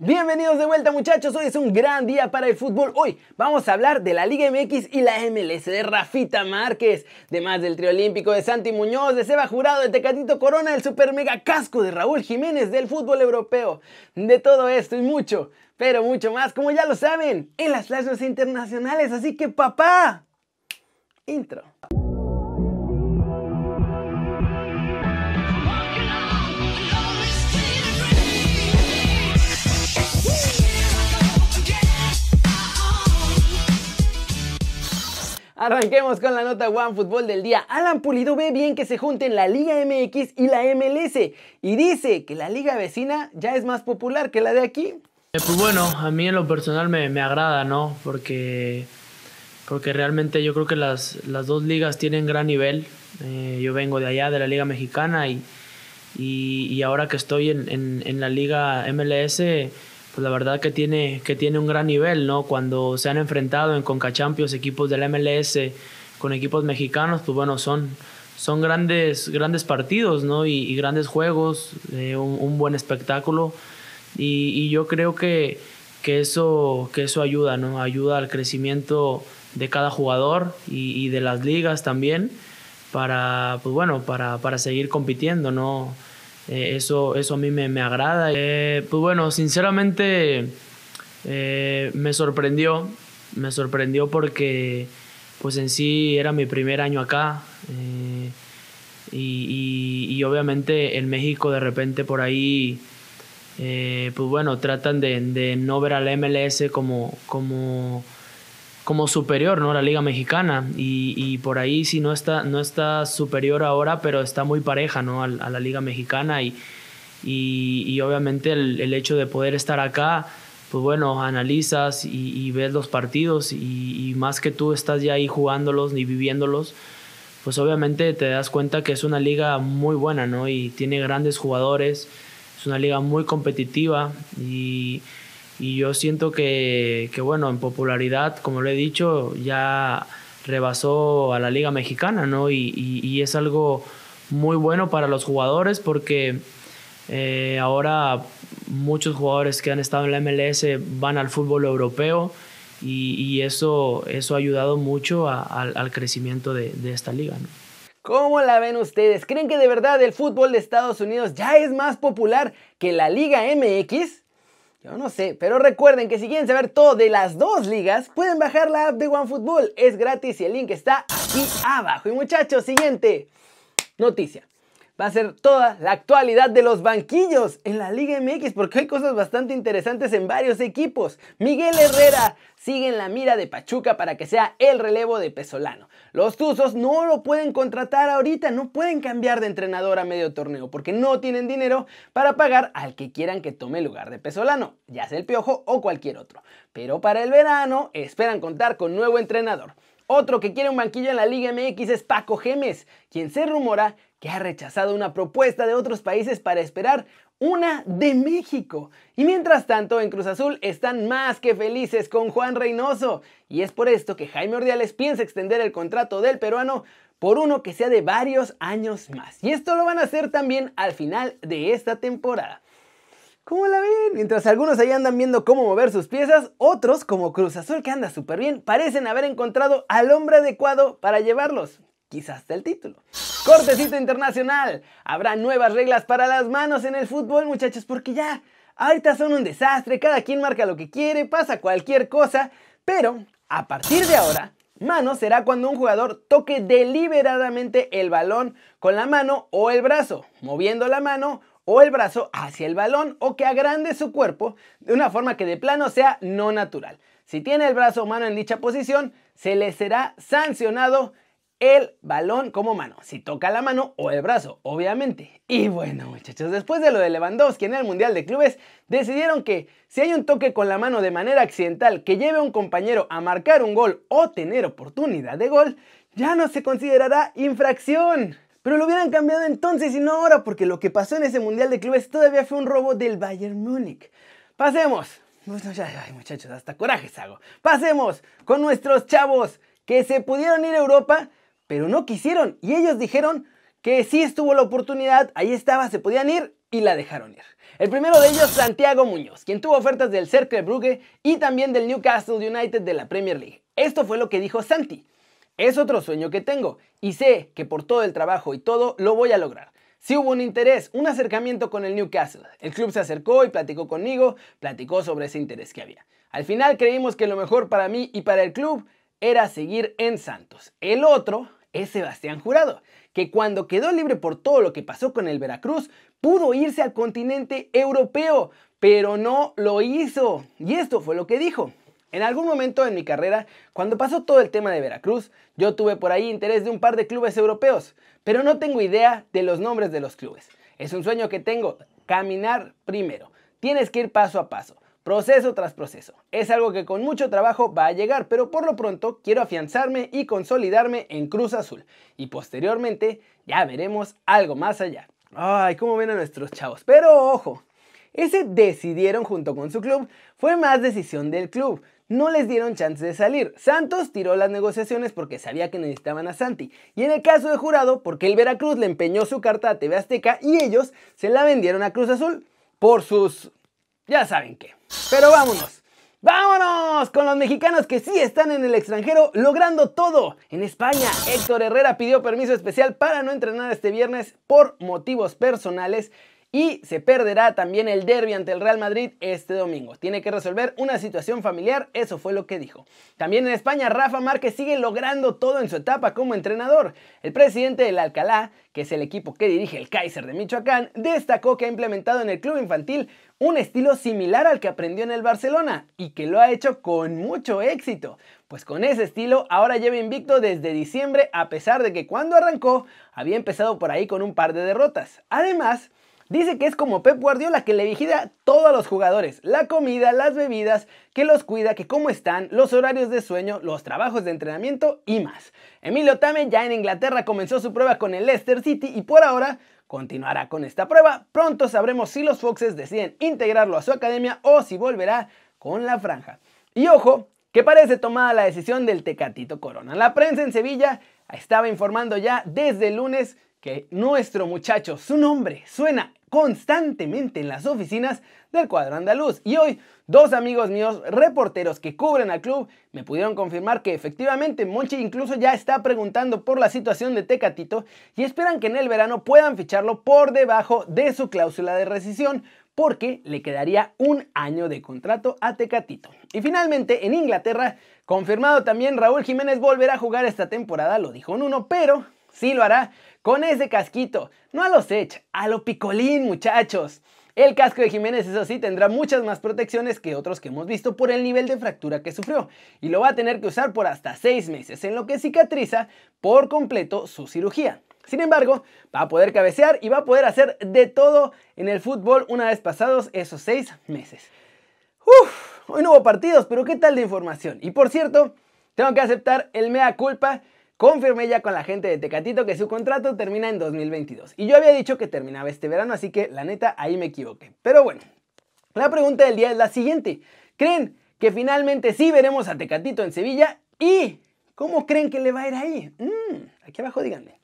Bienvenidos de vuelta muchachos, hoy es un gran día para el fútbol. Hoy vamos a hablar de la Liga MX y la MLS, de Rafita Márquez, de más del trio olímpico de Santi Muñoz, de Seba Jurado, de Tecatito Corona, del super mega casco de Raúl Jiménez, del fútbol europeo. De todo esto y mucho, pero mucho más, como ya lo saben, en las clases internacionales. Así que papá, intro. Arranquemos con la nota One Fútbol del día. Alan Pulido ve bien que se junten la Liga MX y la MLS y dice que la liga vecina ya es más popular que la de aquí. Eh, pues bueno, a mí en lo personal me, me agrada, ¿no? Porque, porque realmente yo creo que las, las dos ligas tienen gran nivel. Eh, yo vengo de allá, de la Liga Mexicana, y, y, ahora que estoy en, en la Liga MLS pues la verdad que tiene, que tiene un gran nivel, ¿no? Cuando se han enfrentado en Conca Champions equipos del MLS con equipos mexicanos, pues bueno, son, son grandes, grandes partidos, ¿no? Y, grandes juegos, eh, un, buen espectáculo. Y, yo creo que, que, eso, que eso ayuda, ¿no? Ayuda al crecimiento de cada jugador y, de las ligas también para, pues bueno, para, para seguir compitiendo, ¿no? Eh, eso, eso a mí me, me agrada. Eh, pues bueno, sinceramente eh, me sorprendió, me sorprendió porque pues en sí era mi primer año acá y, y, obviamente en México de repente por ahí pues bueno, tratan de, de no ver al MLS como, como como superior, ¿no? La Liga Mexicana. Y, y, por ahí sí no está, no está superior ahora, pero está muy pareja, ¿no? A, la Liga Mexicana. Y, y, obviamente el, el, hecho de poder estar acá, pues bueno, analizas y, ves los partidos y, más que tú estás ya ahí jugándolos ni viviéndolos, pues obviamente te das cuenta que es una liga muy buena, ¿no? Y tiene grandes jugadores, es una liga muy competitiva y y yo siento que, que, bueno, en popularidad, como lo he dicho, ya rebasó a la Liga Mexicana, ¿no? Y, y, es algo muy bueno para los jugadores porque eh, ahora muchos jugadores que han estado en la MLS van al fútbol europeo y, y eso, eso ha ayudado mucho al, al crecimiento de, de esta liga, ¿no? ¿Cómo la ven ustedes? ¿Creen que de verdad el fútbol de Estados Unidos ya es más popular que la Liga MX? No sé, pero recuerden que si quieren saber todo de las dos ligas, pueden bajar la app de OneFootball. Es gratis y el link está aquí abajo. Y muchachos, siguiente noticia va a ser toda la actualidad de los banquillos en la Liga MX, porque hay cosas bastante interesantes en varios equipos. Miguel Herrera sigue en la mira de Pachuca para que sea el relevo de Pesolano. Los Tuzos no lo pueden contratar ahorita, no pueden cambiar de entrenador a medio torneo, porque no tienen dinero para pagar al que quieran que tome el lugar de Pesolano, ya sea el Piojo o cualquier otro. Pero para el verano esperan contar con nuevo entrenador. Otro que quiere un banquillo en la Liga MX es Paco Gemes, quien se rumora que ha rechazado una propuesta de otros países para esperar una de México. Y mientras tanto, en Cruz Azul están más que felices con Juan Reynoso. Y es por esto que Jaime Ordiales piensa extender el contrato del peruano por uno que sea de varios años más. Y esto lo van a hacer también al final de esta temporada. ¿Cómo la ven? Mientras algunos ahí andan viendo cómo mover sus piezas, otros, como Cruz Azul que anda súper bien, parecen haber encontrado al hombre adecuado para llevarlos quizás el título. Cortecito internacional. Habrá nuevas reglas para las manos en el fútbol, muchachos, porque ya ahorita son un desastre, cada quien marca lo que quiere, pasa cualquier cosa, pero a partir de ahora, mano será cuando un jugador toque deliberadamente el balón con la mano o el brazo, moviendo la mano o el brazo hacia el balón o que agrande su cuerpo de una forma que de plano sea no natural. Si tiene el brazo o mano en dicha posición, se le será sancionado el balón como mano, si toca la mano o el brazo, obviamente. Y bueno, muchachos, después de lo de Lewandowski en el Mundial de Clubes, decidieron que si hay un toque con la mano de manera accidental que lleve a un compañero a marcar un gol o tener oportunidad de gol, ya no se considerará infracción. Pero lo hubieran cambiado entonces y no ahora, porque lo que pasó en ese Mundial de Clubes todavía fue un robo del Bayern Múnich. Pasemos. Muchachos, hasta corajes hago. Pasemos con nuestros chavos que se pudieron ir a Europa pero no quisieron y ellos dijeron que sí estuvo la oportunidad, ahí estaba, se podían ir y la dejaron ir. El primero de ellos, Santiago Muñoz, quien tuvo ofertas del Cercle Brugge y también del Newcastle United de la Premier League. Esto fue lo que dijo Santi. Es otro sueño que tengo y sé que por todo el trabajo y todo lo voy a lograr. Si hubo un interés, un acercamiento con el Newcastle. El club se acercó y platicó conmigo, platicó sobre ese interés que había. Al final creímos que lo mejor para mí y para el club era seguir en Santos. El otro es Sebastián Jurado, que cuando quedó libre por todo lo que pasó con el Veracruz, pudo irse al continente europeo, pero no lo hizo. Y esto fue lo que dijo. En algún momento en mi carrera, cuando pasó todo el tema de Veracruz, yo tuve por ahí interés de un par de clubes europeos, pero no tengo idea de los nombres de los clubes. Es un sueño que tengo, caminar primero. Tienes que ir paso a paso proceso tras proceso. Es algo que con mucho trabajo va a llegar, pero por lo pronto quiero afianzarme y consolidarme en Cruz Azul. Y posteriormente ya veremos algo más allá. Ay, cómo ven a nuestros chavos. Pero ojo, ese decidieron junto con su club fue más decisión del club. No les dieron chance de salir. Santos tiró las negociaciones porque sabía que necesitaban a Santi. Y en el caso de Jurado, porque el Veracruz le empeñó su carta a TV Azteca y ellos se la vendieron a Cruz Azul por sus... ya saben qué. Pero vámonos. ¡Vámonos! Con los mexicanos que sí están en el extranjero logrando todo. En España, Héctor Herrera pidió permiso especial para no entrenar este viernes por motivos personales y se perderá también el derby ante el Real Madrid este domingo. Tiene que resolver una situación familiar, eso fue lo que dijo. También en España, Rafa Márquez sigue logrando todo en su etapa como entrenador. El presidente del Alcalá, que es el equipo que dirige el Kaiser de Michoacán, destacó que ha implementado en el club infantil un estilo similar al que aprendió en el Barcelona y que lo ha hecho con mucho éxito. Pues con ese estilo ahora lleva invicto desde diciembre a pesar de que cuando arrancó había empezado por ahí con un par de derrotas. Además, Dice que es como Pep Guardiola que le vigila a los jugadores, la comida, las bebidas, que los cuida, que cómo están, los horarios de sueño, los trabajos de entrenamiento y más. Emilio Tame ya en Inglaterra comenzó su prueba con el Leicester City y por ahora continuará con esta prueba. Pronto sabremos si los Foxes deciden integrarlo a su academia o si volverá con la franja. Y ojo, que parece tomada la decisión del Tecatito Corona. La prensa en Sevilla estaba informando ya desde el lunes que nuestro muchacho, su nombre suena constantemente en las oficinas del cuadro andaluz. Y hoy, dos amigos míos, reporteros que cubren al club, me pudieron confirmar que efectivamente Monchi incluso ya está preguntando por la situación de Tecatito y esperan que en el verano puedan ficharlo por debajo de su cláusula de rescisión porque le quedaría un año de contrato a Tecatito. Y finalmente, en Inglaterra, confirmado también Raúl Jiménez volverá a jugar esta temporada, lo dijo Nuno, pero sí lo hará con ese casquito. No a los Edge, a lo picolín, muchachos. El casco de Jiménez, eso sí, tendrá muchas más protecciones que otros que hemos visto por el nivel de fractura que sufrió y lo va a tener que usar por hasta 6 meses, en lo que cicatriza por completo su cirugía. Sin embargo, va a poder cabecear y va a poder hacer de todo en el fútbol una vez pasados esos 6 meses. Uf, hoy no hubo partidos, pero ¿qué tal de información? Y por cierto, tengo que aceptar el mea culpa confirmé ya con la gente de Tecatito que su contrato termina en 2022. Y yo había dicho que terminaba este verano, así que la neta ahí me equivoqué. Pero bueno, la pregunta del día es la siguiente. ¿Creen que finalmente sí veremos a Tecatito en Sevilla? ¿Y cómo creen que le va a ir ahí? Mm, aquí abajo díganme.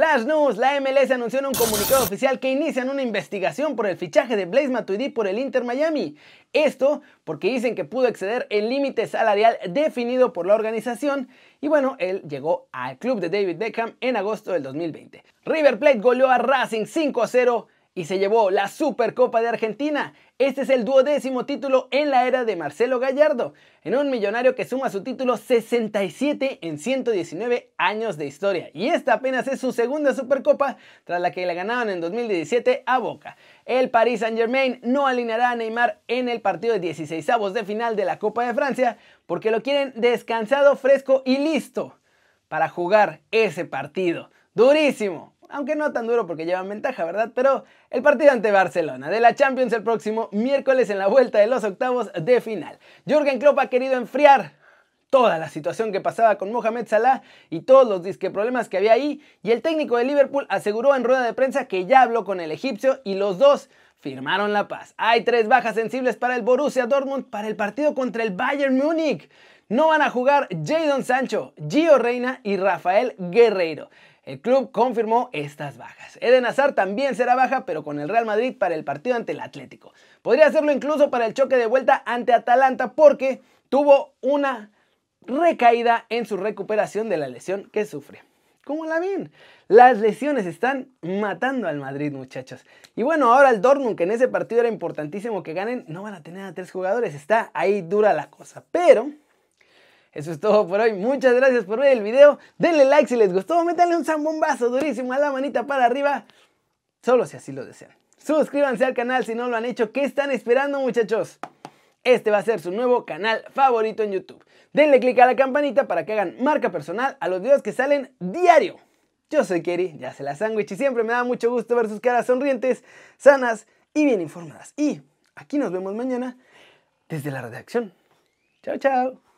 Flash News, la MLS anunció en un comunicado oficial que inician una investigación por el fichaje de Blaise Matuidi por el Inter Miami. Esto porque dicen que pudo exceder el límite salarial definido por la organización y bueno, él llegó al club de David Beckham en agosto del 2020. River Plate goleó a Racing 5 a 0 y se llevó la Supercopa de Argentina. Este es el duodécimo título en la era de Marcelo Gallardo, en un millonario que suma su título 67 en 119 años de historia. Y esta apenas es su segunda Supercopa, tras la que le ganaron en 2017 a Boca. El Paris Saint Germain no alineará a Neymar en el partido de 16 avos de final de la Copa de Francia, porque lo quieren descansado, fresco y listo para jugar ese partido. Durísimo, aunque no tan duro porque llevan ventaja, ¿verdad? Pero el partido ante Barcelona de la Champions el próximo miércoles en la vuelta de los octavos de final. Jürgen Klopp ha querido enfriar toda la situación que pasaba con Mohamed Salah y todos los disque problemas que había ahí y el técnico de Liverpool aseguró en rueda de prensa que ya habló con el egipcio y los dos firmaron la paz. Hay tres bajas sensibles para el Borussia Dortmund para el partido contra el Bayern Múnich. No van a jugar Jadon Sancho, Gio Reina y Rafael Guerreiro. El club confirmó estas bajas. Eden Hazard también será baja, pero con el Real Madrid para el partido ante el Atlético. Podría hacerlo incluso para el choque de vuelta ante Atalanta porque tuvo una recaída en su recuperación de la lesión que sufre. ¿Cómo la ven? Las lesiones están matando al Madrid, muchachos. Y bueno, ahora el Dortmund, que en ese partido era importantísimo que ganen, no van a tener a tres jugadores. Está ahí dura la cosa. Pero eso es todo por hoy. Muchas gracias por ver el video. Denle like si les gustó. Métanle un zambombazo durísimo a la manita para arriba. Solo si así lo desean. Suscríbanse al canal si no lo han hecho. ¿Qué están esperando, muchachos? Este va a ser su nuevo canal favorito en YouTube. Denle click a la campanita para que hagan marca personal a los videos que salen diario. Yo soy Kerry, ya se la sándwich y siempre me da mucho gusto ver sus caras sonrientes, sanas y bien informadas. Y aquí nos vemos mañana desde la redacción. Chao, chao.